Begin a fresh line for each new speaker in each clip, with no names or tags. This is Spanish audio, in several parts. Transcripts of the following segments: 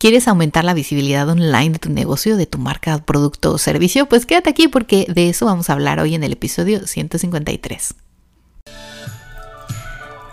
¿Quieres aumentar la visibilidad online de tu negocio, de tu marca, producto o servicio? Pues quédate aquí porque de eso vamos a hablar hoy en el episodio 153.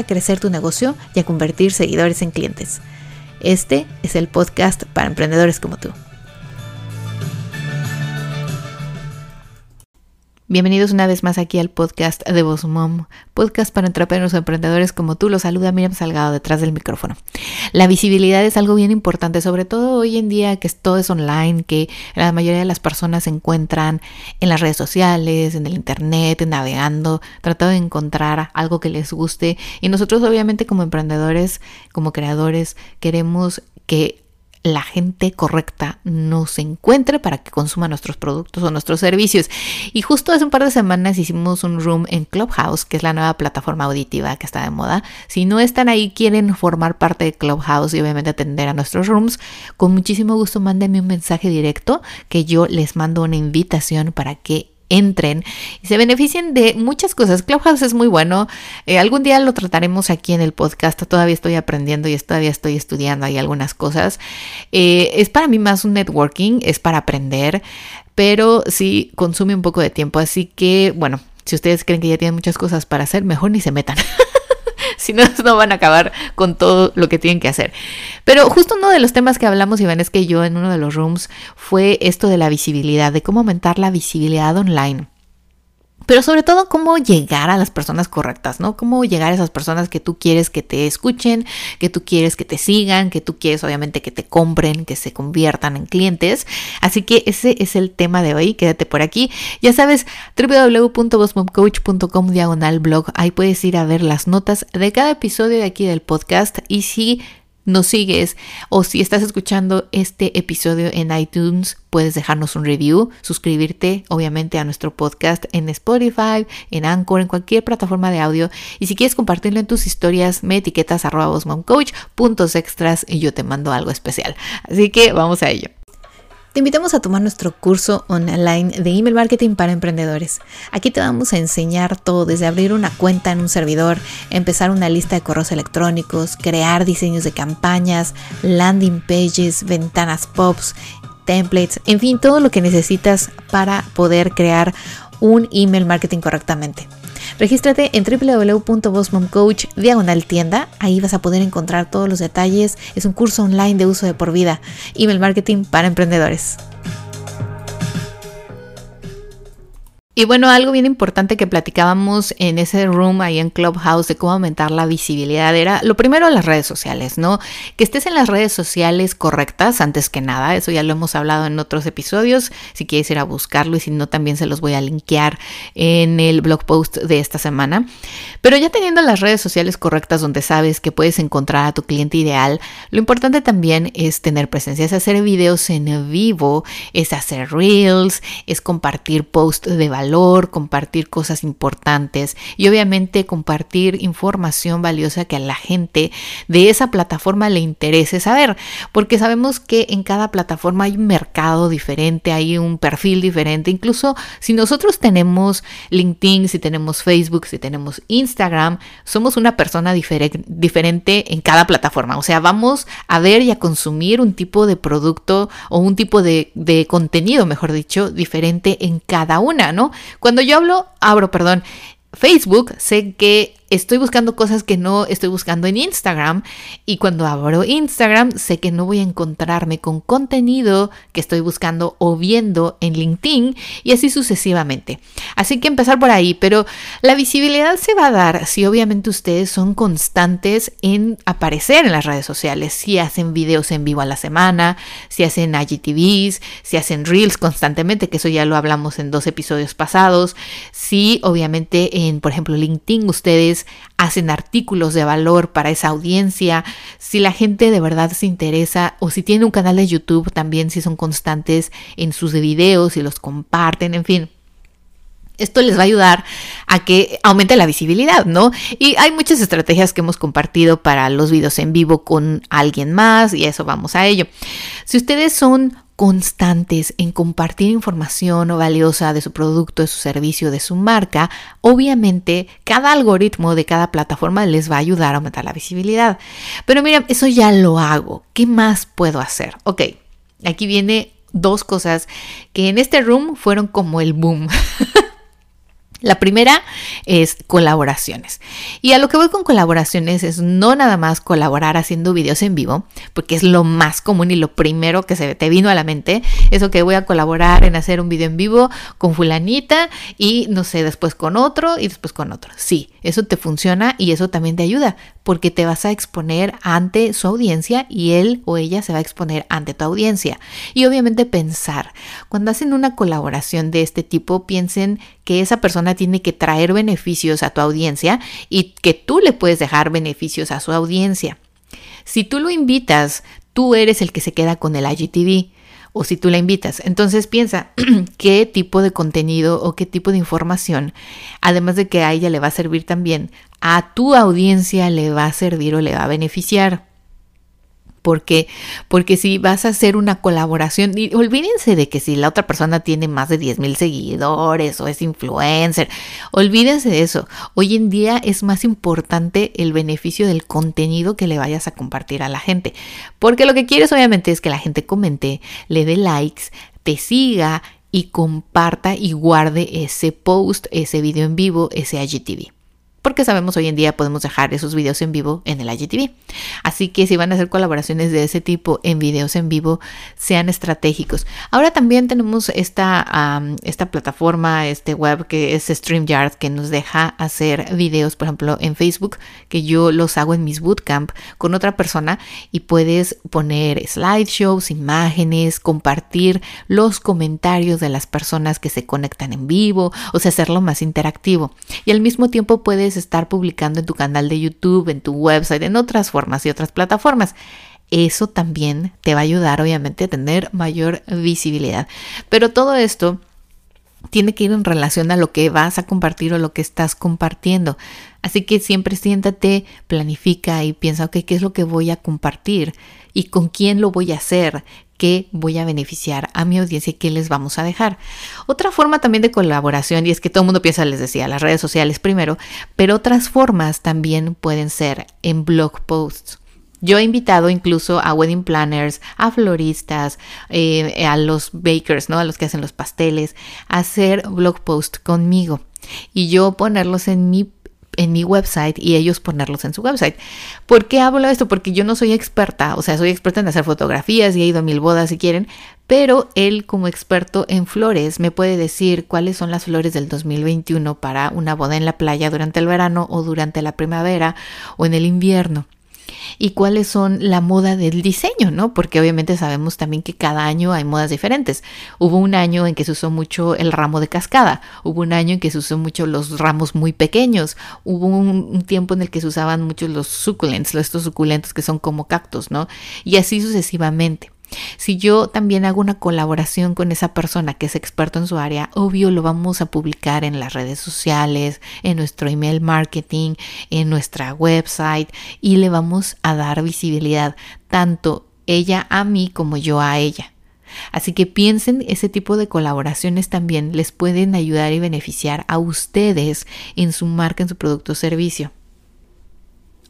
a crecer tu negocio y a convertir seguidores en clientes. Este es el podcast para emprendedores como tú. Bienvenidos una vez más aquí al podcast de Voz Mom, podcast para entrepreneurs o emprendedores como tú. Los saluda Miriam Salgado detrás del micrófono. La visibilidad es algo bien importante, sobre todo hoy en día que todo es online, que la mayoría de las personas se encuentran en las redes sociales, en el internet, navegando, tratando de encontrar algo que les guste. Y nosotros obviamente como emprendedores, como creadores, queremos que la gente correcta nos encuentre para que consuma nuestros productos o nuestros servicios. Y justo hace un par de semanas hicimos un room en Clubhouse, que es la nueva plataforma auditiva que está de moda. Si no están ahí, quieren formar parte de Clubhouse y obviamente atender a nuestros rooms, con muchísimo gusto mándenme un mensaje directo que yo les mando una invitación para que entren y se beneficien de muchas cosas. Clubhouse es muy bueno. Eh, algún día lo trataremos aquí en el podcast. Todavía estoy aprendiendo y todavía estoy estudiando ahí algunas cosas. Eh, es para mí más un networking, es para aprender, pero sí consume un poco de tiempo. Así que, bueno, si ustedes creen que ya tienen muchas cosas para hacer, mejor ni se metan. si no, no van a acabar con todo lo que tienen que hacer. Pero justo uno de los temas que hablamos, Iván, es que yo en uno de los rooms fue esto de la visibilidad, de cómo aumentar la visibilidad online. Pero sobre todo cómo llegar a las personas correctas, ¿no? Cómo llegar a esas personas que tú quieres que te escuchen, que tú quieres que te sigan, que tú quieres obviamente que te compren, que se conviertan en clientes. Así que ese es el tema de hoy, quédate por aquí. Ya sabes, www.bosmomcoach.com diagonal blog, ahí puedes ir a ver las notas de cada episodio de aquí del podcast y si nos sigues o si estás escuchando este episodio en iTunes, puedes dejarnos un review, suscribirte obviamente a nuestro podcast en Spotify, en Anchor, en cualquier plataforma de audio. Y si quieres compartirlo en tus historias, me etiquetas arroba coach, puntos extras y yo te mando algo especial. Así que vamos a ello. Te invitamos a tomar nuestro curso online de email marketing para emprendedores. Aquí te vamos a enseñar todo, desde abrir una cuenta en un servidor, empezar una lista de correos electrónicos, crear diseños de campañas, landing pages, ventanas pops, templates, en fin, todo lo que necesitas para poder crear un email marketing correctamente. Regístrate en www.bossmomcoach diagonal tienda. Ahí vas a poder encontrar todos los detalles. Es un curso online de uso de por vida. Email marketing para emprendedores. Y bueno, algo bien importante que platicábamos en ese room ahí en Clubhouse de cómo aumentar la visibilidad era lo primero las redes sociales, ¿no? Que estés en las redes sociales correctas antes que nada, eso ya lo hemos hablado en otros episodios, si quieres ir a buscarlo y si no también se los voy a linkear en el blog post de esta semana. Pero ya teniendo las redes sociales correctas donde sabes que puedes encontrar a tu cliente ideal, lo importante también es tener presencia, es hacer videos en vivo, es hacer reels, es compartir posts de valor compartir cosas importantes y obviamente compartir información valiosa que a la gente de esa plataforma le interese saber, porque sabemos que en cada plataforma hay un mercado diferente, hay un perfil diferente, incluso si nosotros tenemos LinkedIn, si tenemos Facebook, si tenemos Instagram, somos una persona diferente en cada plataforma, o sea, vamos a ver y a consumir un tipo de producto o un tipo de contenido, mejor dicho, diferente en cada una, ¿no? Cuando yo hablo, abro, perdón, Facebook, sé que estoy buscando cosas que no estoy buscando en Instagram y cuando abro Instagram sé que no voy a encontrarme con contenido que estoy buscando o viendo en LinkedIn y así sucesivamente. Así que empezar por ahí, pero la visibilidad se va a dar si obviamente ustedes son constantes en aparecer en las redes sociales, si hacen videos en vivo a la semana, si hacen IGTVs, si hacen reels constantemente, que eso ya lo hablamos en dos episodios pasados, si obviamente en por ejemplo LinkedIn ustedes hacen artículos de valor para esa audiencia, si la gente de verdad se interesa o si tienen un canal de YouTube también, si son constantes en sus videos y los comparten, en fin. Esto les va a ayudar a que aumente la visibilidad, ¿no? Y hay muchas estrategias que hemos compartido para los videos en vivo con alguien más y eso vamos a ello. Si ustedes son constantes en compartir información valiosa de su producto, de su servicio, de su marca, obviamente cada algoritmo de cada plataforma les va a ayudar a aumentar la visibilidad. Pero mira, eso ya lo hago. ¿Qué más puedo hacer? Ok, aquí viene dos cosas que en este room fueron como el boom. La primera es colaboraciones. Y a lo que voy con colaboraciones es no nada más colaborar haciendo videos en vivo, porque es lo más común y lo primero que se te vino a la mente. Eso que voy a colaborar en hacer un video en vivo con fulanita y no sé, después con otro y después con otro. Sí, eso te funciona y eso también te ayuda, porque te vas a exponer ante su audiencia y él o ella se va a exponer ante tu audiencia. Y obviamente pensar, cuando hacen una colaboración de este tipo, piensen que esa persona tiene que traer beneficios a tu audiencia y que tú le puedes dejar beneficios a su audiencia. Si tú lo invitas, tú eres el que se queda con el IGTV o si tú la invitas. Entonces piensa qué tipo de contenido o qué tipo de información, además de que a ella le va a servir también, a tu audiencia le va a servir o le va a beneficiar. Porque, porque si vas a hacer una colaboración, y olvídense de que si la otra persona tiene más de 10 mil seguidores o es influencer, olvídense de eso. Hoy en día es más importante el beneficio del contenido que le vayas a compartir a la gente. Porque lo que quieres obviamente es que la gente comente, le dé likes, te siga y comparta y guarde ese post, ese video en vivo, ese IGTV porque sabemos hoy en día podemos dejar esos videos en vivo en el IGTV. Así que si van a hacer colaboraciones de ese tipo en videos en vivo, sean estratégicos. Ahora también tenemos esta, esta plataforma, este web que es StreamYard, que nos deja hacer videos, por ejemplo, en Facebook, que yo los hago en mis bootcamp con otra persona y puedes poner slideshows, imágenes, compartir los comentarios de las personas que se conectan en vivo, o sea, hacerlo más interactivo. Y al mismo tiempo puedes estar publicando en tu canal de YouTube, en tu website, en otras formas y otras plataformas. Eso también te va a ayudar obviamente a tener mayor visibilidad. Pero todo esto tiene que ir en relación a lo que vas a compartir o lo que estás compartiendo. Así que siempre siéntate, planifica y piensa, ¿qué es lo que voy a compartir? ¿Y con quién lo voy a hacer? ¿Qué voy a beneficiar a mi audiencia y qué les vamos a dejar? Otra forma también de colaboración, y es que todo el mundo piensa, les decía, las redes sociales primero, pero otras formas también pueden ser en blog posts. Yo he invitado incluso a wedding planners, a floristas, eh, a los bakers, ¿no? A los que hacen los pasteles, a hacer blog posts conmigo y yo ponerlos en mi en mi website y ellos ponerlos en su website. ¿Por qué hablo de esto? Porque yo no soy experta, o sea, soy experta en hacer fotografías y he ido a mil bodas si quieren, pero él como experto en flores me puede decir cuáles son las flores del 2021 para una boda en la playa durante el verano o durante la primavera o en el invierno y cuáles son la moda del diseño, ¿no? Porque obviamente sabemos también que cada año hay modas diferentes. Hubo un año en que se usó mucho el ramo de cascada, hubo un año en que se usó mucho los ramos muy pequeños, hubo un, tiempo en el que se usaban mucho los suculents, estos suculentos que son como cactus, ¿no? Y así sucesivamente. Si yo también hago una colaboración con esa persona que es experto en su área, obvio lo vamos a publicar en las redes sociales, en nuestro email marketing, en nuestra website y le vamos a dar visibilidad tanto ella a mí como yo a ella. Así que piensen, ese tipo de colaboraciones también les pueden ayudar y beneficiar a ustedes en su marca, en su producto o servicio.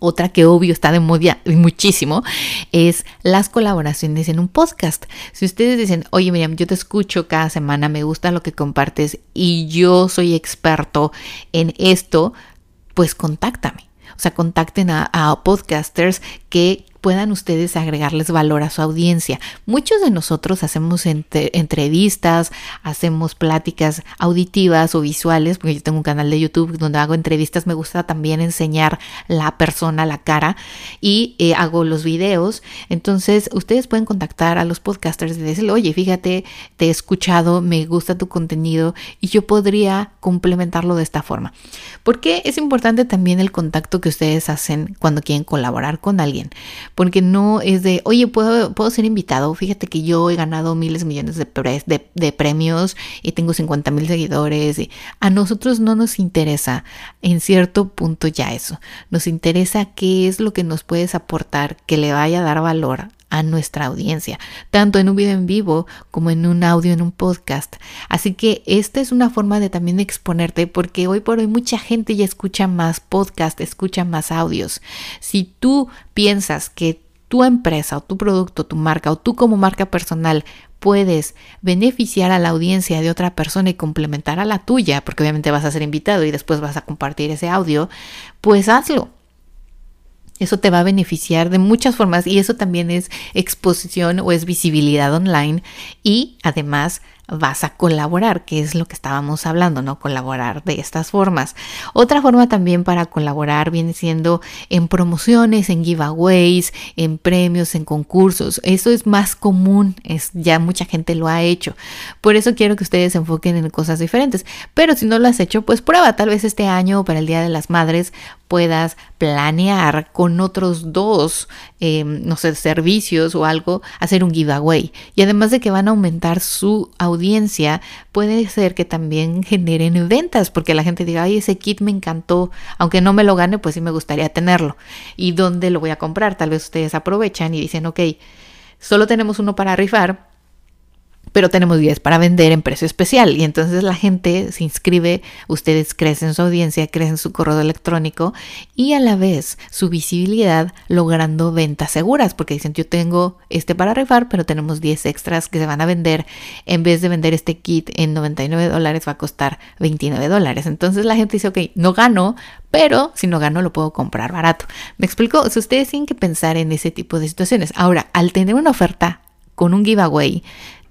Otra que obvio está de moda muchísimo es las colaboraciones en un podcast. Si ustedes dicen, oye Miriam, yo te escucho cada semana, me gusta lo que compartes y yo soy experto en esto, pues contáctame. O sea, contacten a, a podcasters que puedan ustedes agregarles valor a su audiencia. Muchos de nosotros hacemos entrevistas, hacemos pláticas auditivas o visuales, porque yo tengo un canal de YouTube donde hago entrevistas, me gusta también enseñar la persona, la cara, y eh, hago los videos. Entonces, ustedes pueden contactar a los podcasters y decirle, oye, fíjate, te he escuchado, me gusta tu contenido y yo podría complementarlo de esta forma. Porque es importante también el contacto que ustedes hacen cuando quieren colaborar con alguien, porque no es de, oye, puedo, puedo ser invitado, fíjate que yo he ganado miles, millones de, de, premios y tengo 50 mil seguidores. Y a nosotros no nos interesa en cierto punto ya eso, nos interesa qué es lo que nos puedes aportar que le vaya a dar valor a nuestra audiencia, tanto en un video en vivo como en un audio en un podcast. Así que esta es una forma de también exponerte porque hoy por hoy mucha gente ya escucha más podcast, escucha más audios. Si tú piensas que tu empresa o tu producto, tu marca o tú como marca personal puedes beneficiar a la audiencia de otra persona y complementar a la tuya, porque obviamente vas a ser invitado y después vas a compartir ese audio, pues hazlo. Eso te va a beneficiar de muchas formas y eso también es exposición o es visibilidad online y además vas a colaborar, que es lo que estábamos hablando, ¿no? Colaborar de estas formas. Otra forma también para colaborar viene siendo en promociones, en giveaways, en premios, en concursos. Eso es más común, es ya mucha gente lo ha hecho. Por eso quiero que ustedes se enfoquen en cosas diferentes. Pero si no lo has hecho, pues prueba, tal vez este año para el Día de las Madres puedas planear con otros dos, em, no sé, servicios o algo, hacer un giveaway. Y además de que van a aumentar su audiencia, puede ser que también generen ventas, porque la gente diga, ay, ese kit me encantó, aunque no me lo gane, pues sí me gustaría tenerlo. ¿Y dónde lo voy a comprar? Tal vez ustedes aprovechan y dicen, ok, solo tenemos uno para rifar, pero tenemos 10 para vender en precio especial. Y entonces la gente se inscribe, ustedes crecen su audiencia, crecen su correo electrónico y a la vez su visibilidad logrando ventas seguras, porque dicen yo tengo este para rifar, pero tenemos 10 extras que se van a vender. En vez de vender este kit en 99 dólares, va a costar 29 dólares. Entonces la gente dice, ok, no gano, pero si no gano lo puedo comprar barato. ¿Me explico? Si ustedes tienen que pensar en ese tipo de situaciones. Ahora, al tener una oferta con un giveaway,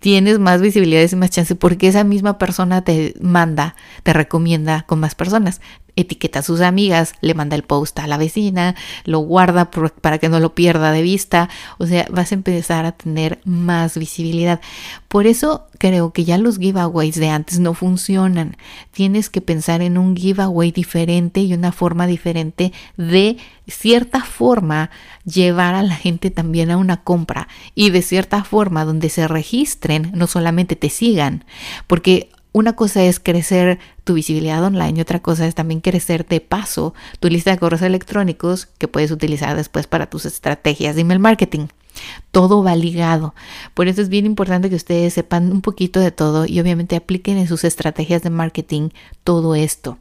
tienes más visibilidad y más chance porque esa misma persona te manda, te recomienda con más personas etiqueta a sus amigas, le manda el post a la vecina, lo guarda para que no lo pierda de vista, o sea, vas a empezar a tener más visibilidad. Por eso creo que ya los giveaways de antes no funcionan. Tienes que pensar en un giveaway diferente y una forma diferente de cierta forma llevar a la gente también a una compra y de cierta forma donde se registren, no solamente te sigan, porque una cosa es crecer tu visibilidad online y otra cosa es también crecer de paso tu lista de correos electrónicos que puedes utilizar después para tus estrategias de email marketing. Todo va ligado. Por eso es bien importante que ustedes sepan un poquito de todo y obviamente apliquen en sus estrategias de marketing todo esto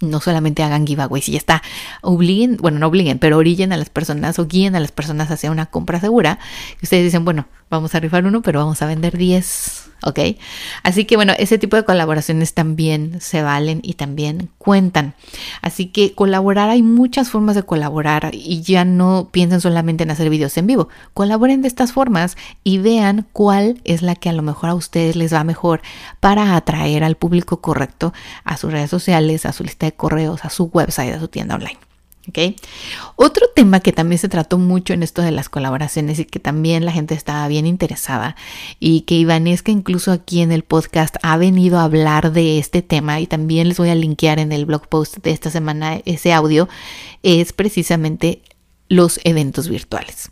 no solamente hagan giveaways y ya está. Obliguen, bueno, no obliguen, pero orillen a las personas o guíen a las personas hacia una compra segura. Ustedes dicen, bueno, vamos a rifar uno, pero vamos a vender 10. ¿Ok? Así que bueno, ese tipo de colaboraciones también se valen y también cuentan. Así que colaborar, hay muchas formas de colaborar y ya no piensen solamente en hacer videos en vivo. Colaboren de estas formas y vean cuál es la que a lo mejor a ustedes les va mejor para atraer al público correcto a sus redes sociales, a su lista de correos, a su website, a su tienda online. Otro tema que también se trató mucho en esto de las colaboraciones y que también la gente estaba bien interesada y que Ivanesca incluso aquí en el podcast ha venido a hablar de este tema y también les voy a linkear en el blog post de esta semana ese audio, es precisamente los eventos virtuales.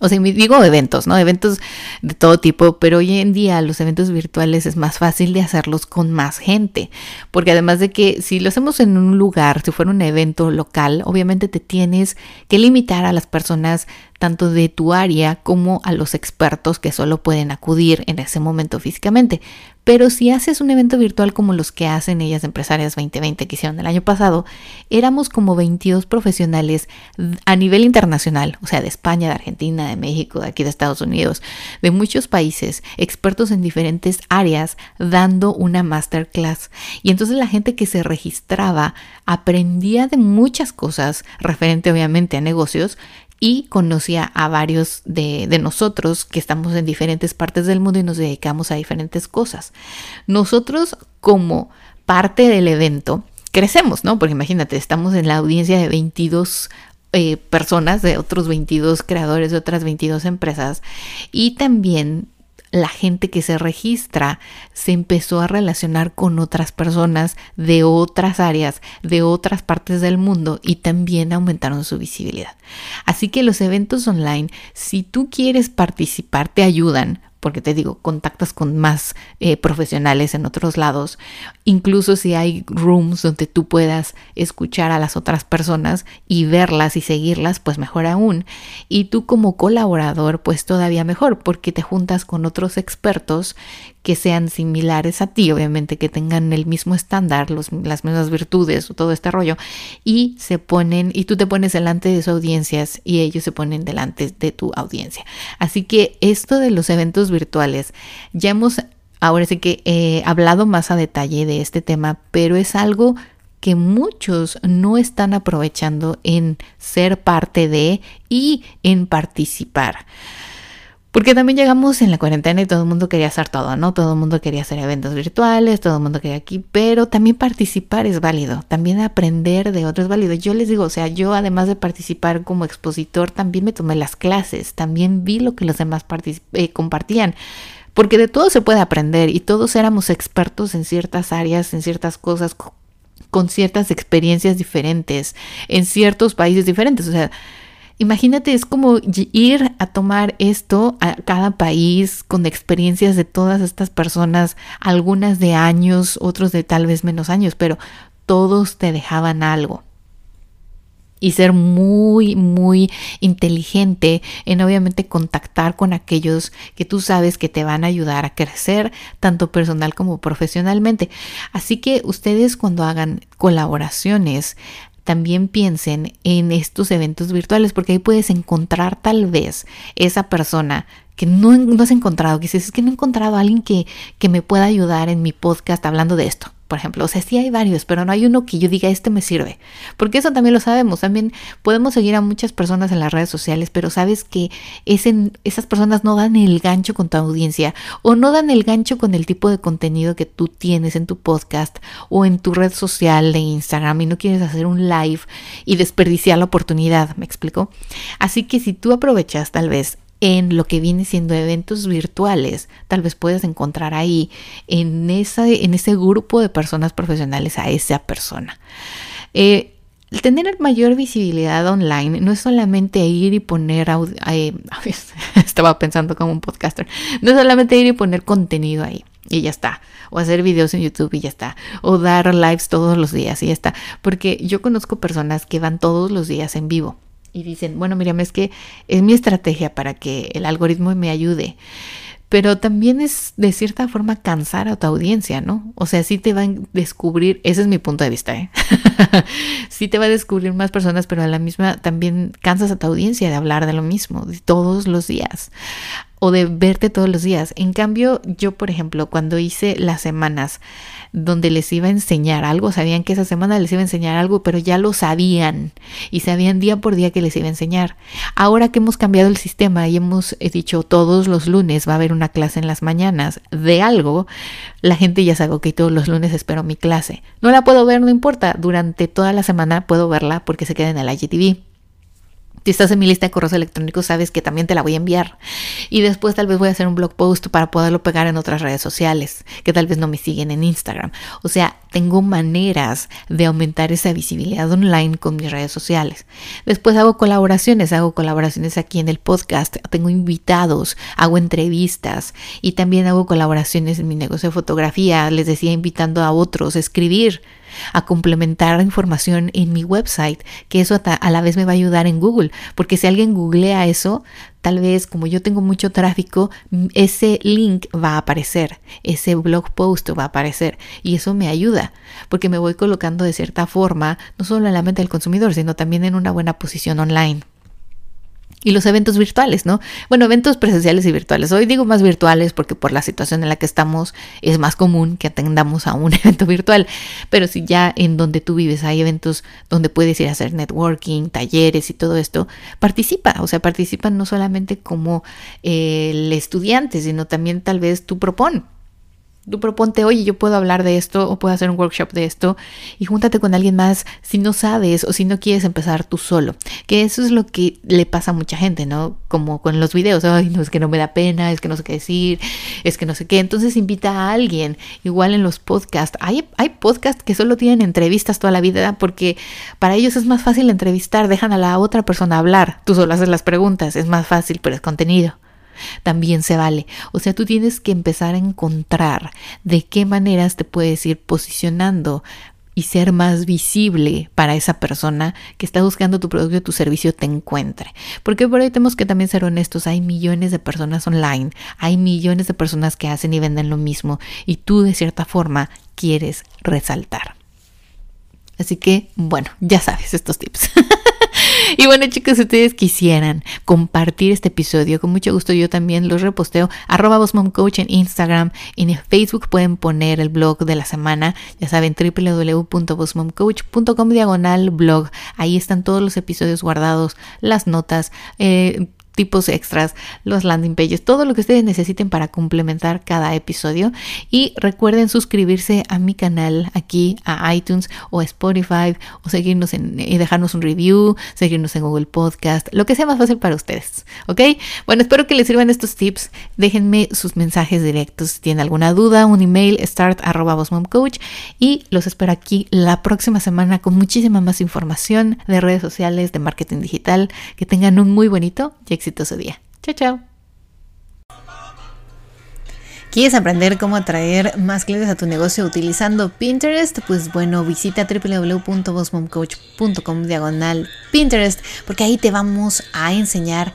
O sea, digo eventos, ¿no? Eventos de todo tipo, pero hoy en día los eventos virtuales es más fácil de hacerlos con más gente, porque además de que si lo hacemos en un lugar, si fuera un evento local, obviamente te tienes que limitar a las personas tanto de tu área como a los expertos que solo pueden acudir en ese momento físicamente. Pero si haces un evento virtual como los que hacen ellas empresarias 2020 que hicieron el año pasado, éramos como 22 profesionales a nivel internacional, o sea, de España, de Argentina, de México, de aquí de Estados Unidos, de muchos países, expertos en diferentes áreas, dando una masterclass. Y entonces la gente que se registraba aprendía de muchas cosas referente obviamente a negocios y conocía a varios de, nosotros que estamos en diferentes partes del mundo y nos dedicamos a diferentes cosas. Nosotros como parte del evento crecemos, ¿no? Porque imagínate, estamos en la audiencia de 22 eh, personas, de otros 22 creadores de otras 22 empresas y también la gente que se registra se empezó a relacionar con otras personas de otras áreas, de otras partes del mundo y también aumentaron su visibilidad. Así que los eventos online, si tú quieres participar, te ayudan porque te digo, contactas con más eh, profesionales en otros lados, incluso si hay rooms donde tú puedas escuchar a las otras personas y verlas y seguirlas, pues mejor aún. Y tú como colaborador, pues todavía mejor, porque te juntas con otros expertos que sean similares a ti, obviamente que tengan el mismo estándar, las mismas virtudes o todo este rollo, y se ponen, y tú te pones delante de sus audiencias y ellos se ponen delante de tu audiencia. Así que esto de los eventos virtuales, ya hemos ahora sí que he hablado más a detalle de este tema, pero es algo que muchos no están aprovechando en ser parte de y en participar. Porque también llegamos en la cuarentena y todo el mundo quería hacer todo, ¿no? Todo el mundo quería hacer eventos virtuales, todo el mundo quería aquí, pero también participar es válido, también aprender de otros es válido. Yo les digo, o sea, yo además de participar como expositor, también me tomé las clases, también vi lo que los demás eh, compartían. Porque de todo se puede aprender y todos éramos expertos en ciertas áreas, en ciertas cosas, con ciertas experiencias diferentes, en ciertos países diferentes. O sea, Imagínate, es como ir a tomar esto a cada país con experiencias de todas estas personas, algunas de años, otros de tal vez menos años, pero todos te dejaban algo. Y ser muy, muy inteligente en obviamente contactar con aquellos que tú sabes que te van a ayudar a crecer, tanto personal como profesionalmente. Así que ustedes cuando hagan colaboraciones, también piensen en estos eventos virtuales, porque ahí puedes encontrar tal vez esa persona que no, no has encontrado, que dices, es que no he encontrado a alguien que, que me pueda ayudar en mi podcast hablando de esto por ejemplo. O sea, sí hay varios, pero no hay uno que yo diga, este me sirve. Porque eso también lo sabemos. También podemos seguir a muchas personas en las redes sociales, pero sabes que esas personas no dan el gancho con tu audiencia o no dan el gancho con el tipo de contenido que tú tienes en tu podcast o en tu red social de Instagram y no quieres hacer un live y desperdiciar la oportunidad. ¿Me explico? Así que si tú aprovechas tal vez en lo que viene siendo eventos virtuales, tal vez puedes encontrar ahí en, esa, en ese grupo de personas profesionales a esa persona. Eh, tener mayor visibilidad online no es solamente ir y poner, eh, estaba pensando como un podcaster, no es solamente ir y poner contenido ahí y ya está, o hacer videos en YouTube y ya está, o dar lives todos los días y ya está, porque yo conozco personas que van todos los días en vivo y dicen, bueno, Miriam, es que es mi estrategia para que el algoritmo me ayude. Pero también es de cierta forma cansar a tu audiencia, ¿no? O sea, sí te van a descubrir, ese es mi punto de vista, ¿eh? sí te va a descubrir más personas, pero a la misma también cansas a tu audiencia de hablar de lo mismo, todos los días o de verte todos los días. En cambio, yo, por ejemplo, cuando hice las semanas donde les iba a enseñar algo, sabían que esa semana les iba a enseñar algo, pero ya lo sabían y sabían día por día que les iba a enseñar. Ahora que hemos cambiado el sistema y hemos dicho todos los lunes va a haber una clase en las mañanas de algo, la gente ya sabe, que todos los lunes espero mi clase. No la puedo ver, no importa, durante toda la semana puedo verla porque se queda en el IGTV. Si estás en mi lista de correos electrónicos, sabes que también te la voy a enviar. Y después tal vez voy a hacer un blog post para poderlo pegar en otras redes sociales, que tal vez no me siguen en Instagram. O sea, tengo maneras de aumentar esa visibilidad online con mis redes sociales. Después hago colaboraciones, hago colaboraciones aquí en el podcast, tengo invitados, hago entrevistas y también hago colaboraciones en mi negocio de fotografía. Les decía invitando a otros a escribir a complementar información en mi website, que eso a la vez me va a ayudar en Google, porque si alguien googlea eso, tal vez como yo tengo mucho tráfico, ese link va a aparecer, ese blog post va a aparecer y eso me ayuda, porque me voy colocando de cierta forma, no solo en la mente del consumidor, sino también en una buena posición online. Y los eventos virtuales, ¿no? Bueno, eventos presenciales y virtuales. Hoy digo más virtuales porque por la situación en la que estamos es más común que atendamos a un evento virtual. Pero si ya en donde tú vives hay eventos donde puedes ir a hacer networking, talleres y todo esto, participa. O sea, participa no solamente como eh, el estudiante, sino también tal vez tú propon Tú proponte, oye, yo puedo hablar de esto o puedo hacer un workshop de esto y júntate con alguien más si no sabes o si no quieres empezar tú solo. Que eso es lo que le pasa a mucha gente, ¿no? Como con los videos, ay, no, es que no me da pena, es que no sé qué decir, es que no sé qué. Entonces invita a alguien. Igual en los podcasts. Hay, hay podcasts que solo tienen entrevistas toda la vida porque para ellos es más fácil entrevistar, dejan a la otra persona hablar. Tú solo haces las preguntas, es más fácil, pero es contenido también se vale. O sea, tú tienes que empezar a encontrar de qué maneras te puedes ir posicionando y ser más visible para esa persona que está buscando tu producto o tu servicio te encuentre. Porque por ahí tenemos que también ser honestos, hay millones de personas online, hay millones de personas que hacen y venden lo mismo y tú de cierta forma quieres resaltar. Así que, bueno, ya sabes estos tips. y bueno, chicos, si ustedes quisieran compartir este episodio, con mucho gusto yo también los reposteo. Arroba Coach en Instagram. En Facebook pueden poner el blog de la semana. Ya saben, www.bosmomcoach.com diagonal blog. Ahí están todos los episodios guardados, las notas. Eh, tipos extras, los landing pages, todo lo que ustedes necesiten para complementar cada episodio. Y recuerden suscribirse a mi canal aquí a iTunes o Spotify o seguirnos en, y dejarnos un review, seguirnos en Google Podcast, lo que sea más fácil para ustedes. ¿Ok? Bueno, espero que les sirvan estos tips. Déjenme sus mensajes directos si tienen alguna duda, un email start coach y los espero aquí la próxima semana con muchísima más información de redes sociales, de marketing digital. Que tengan un muy bonito exitoso día. Chao, chao. ¿Quieres aprender cómo atraer más clientes a tu negocio utilizando Pinterest? Pues bueno, visita www.bossmomcoach.com diagonal Pinterest porque ahí te vamos a enseñar